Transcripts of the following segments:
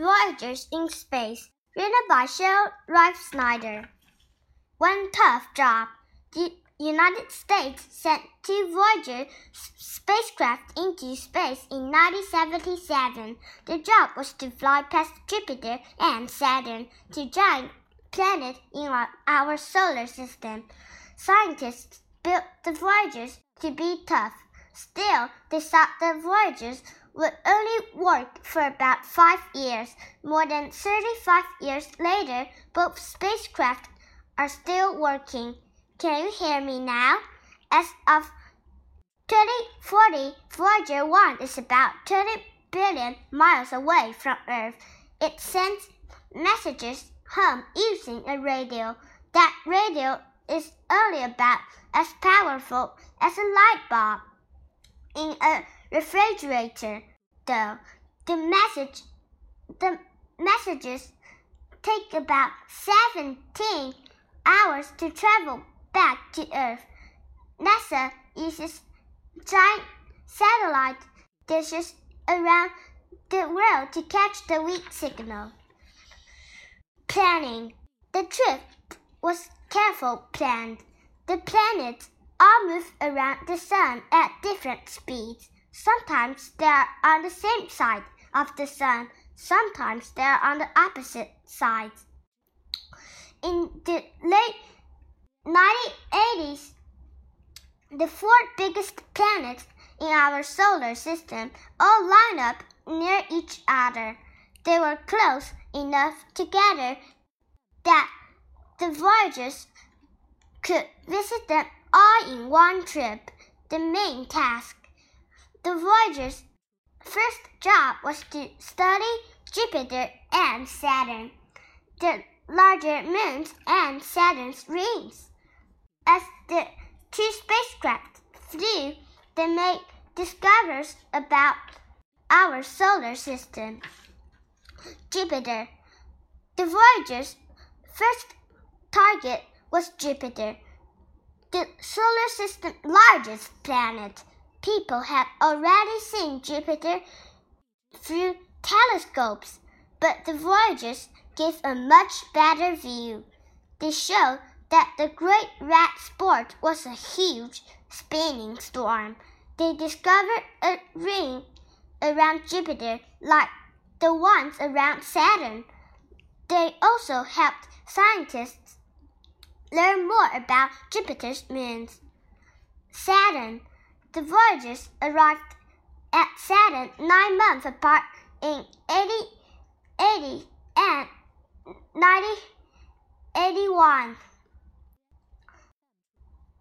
Voyagers in Space, written by Cheryl Reifsnyder. One tough job. The United States sent two Voyager spacecraft into space in 1977. The job was to fly past Jupiter and Saturn, two giant planets in our, our solar system. Scientists built the Voyagers to be tough. Still, they thought the Voyagers would only work for about five years. More than 35 years later, both spacecraft are still working. Can you hear me now? As of 2040, Voyager 1 is about 30 billion miles away from Earth. It sends messages home using a radio. That radio is only about as powerful as a light bulb. In a refrigerator, though, the message the messages take about 17 hours to travel back to Earth. NASA uses giant satellite dishes around the world to catch the weak signal. Planning. The trip was careful planned. The planets all move around the sun at different speeds. Sometimes they are on the same side of the sun, sometimes they are on the opposite sides. In the late 1980s, the four biggest planets in our solar system all line up near each other. They were close enough together that the Voyagers could visit them all in one trip. The main task. The Voyagers' first job was to study Jupiter and Saturn, the larger moons and Saturn's rings. As the two spacecraft flew, they made discoveries about our solar system. Jupiter. The Voyager's first target was Jupiter, the solar system's largest planet. People had already seen Jupiter through telescopes, but the Voyagers gave a much better view. They showed that the Great Red Spot was a huge spinning storm. They discovered a ring around Jupiter like the ones around Saturn. They also helped scientists learn more about Jupiter's moons. Saturn. The Voyagers arrived at Saturn nine months apart in 80, 80 and 1981.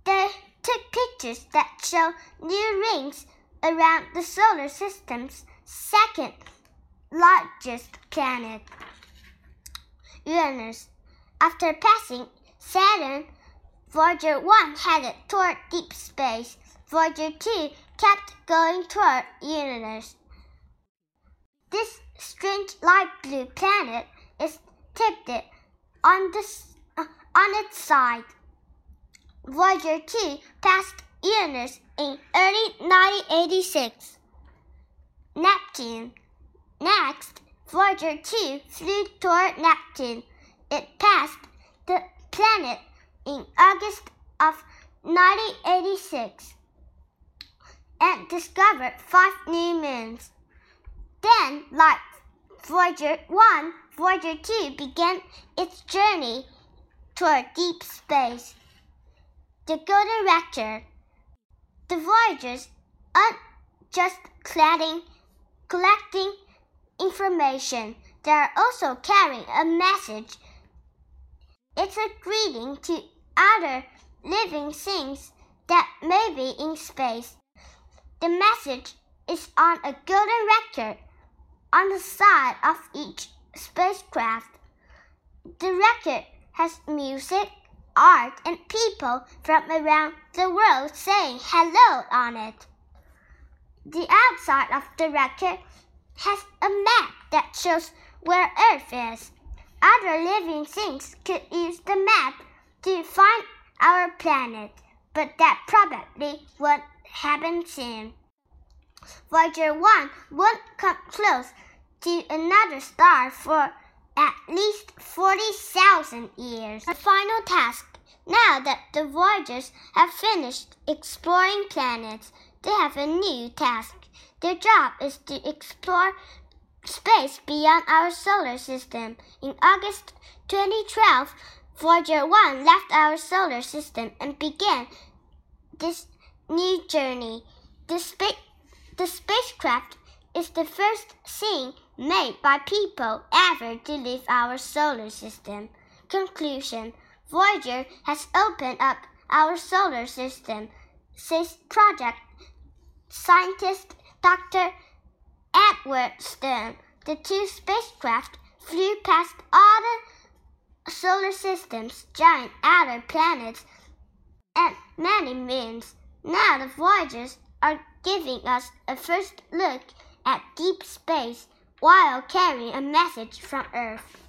They took pictures that show new rings around the solar system's second largest planet, Uranus. After passing Saturn, Voyager 1 headed toward deep space. Voyager 2 kept going toward Uranus. This strange light blue planet is tipped on, the, uh, on its side. Voyager 2 passed Uranus in early 1986. Neptune. Next, Voyager 2 flew toward Neptune. It passed the planet in August of 1986 and discovered five new moons. Then, like Voyager 1, Voyager 2 began its journey toward deep space. The Golden Record. The Voyagers aren't just collecting information, they are also carrying a message. It's a greeting to other living things that may be in space. The message is on a golden record on the side of each spacecraft. The record has music, art, and people from around the world saying hello on it. The outside of the record has a map that shows where Earth is. Other living things could use the map to find our planet, but that probably won't happen soon. Voyager 1 won't come close to another star for at least 40,000 years. The final task. Now that the Voyagers have finished exploring planets, they have a new task. Their job is to explore space beyond our solar system. In August 2012, Voyager 1 left our solar system and began this new journey. The, spa the spacecraft is the first thing made by people ever to leave our solar system. Conclusion Voyager has opened up our solar system, says project scientist Dr. Edward Stern. The two spacecraft flew past all the solar system's giant outer planets and many moons. Now the Voyagers are giving us a first look at deep space while carrying a message from Earth.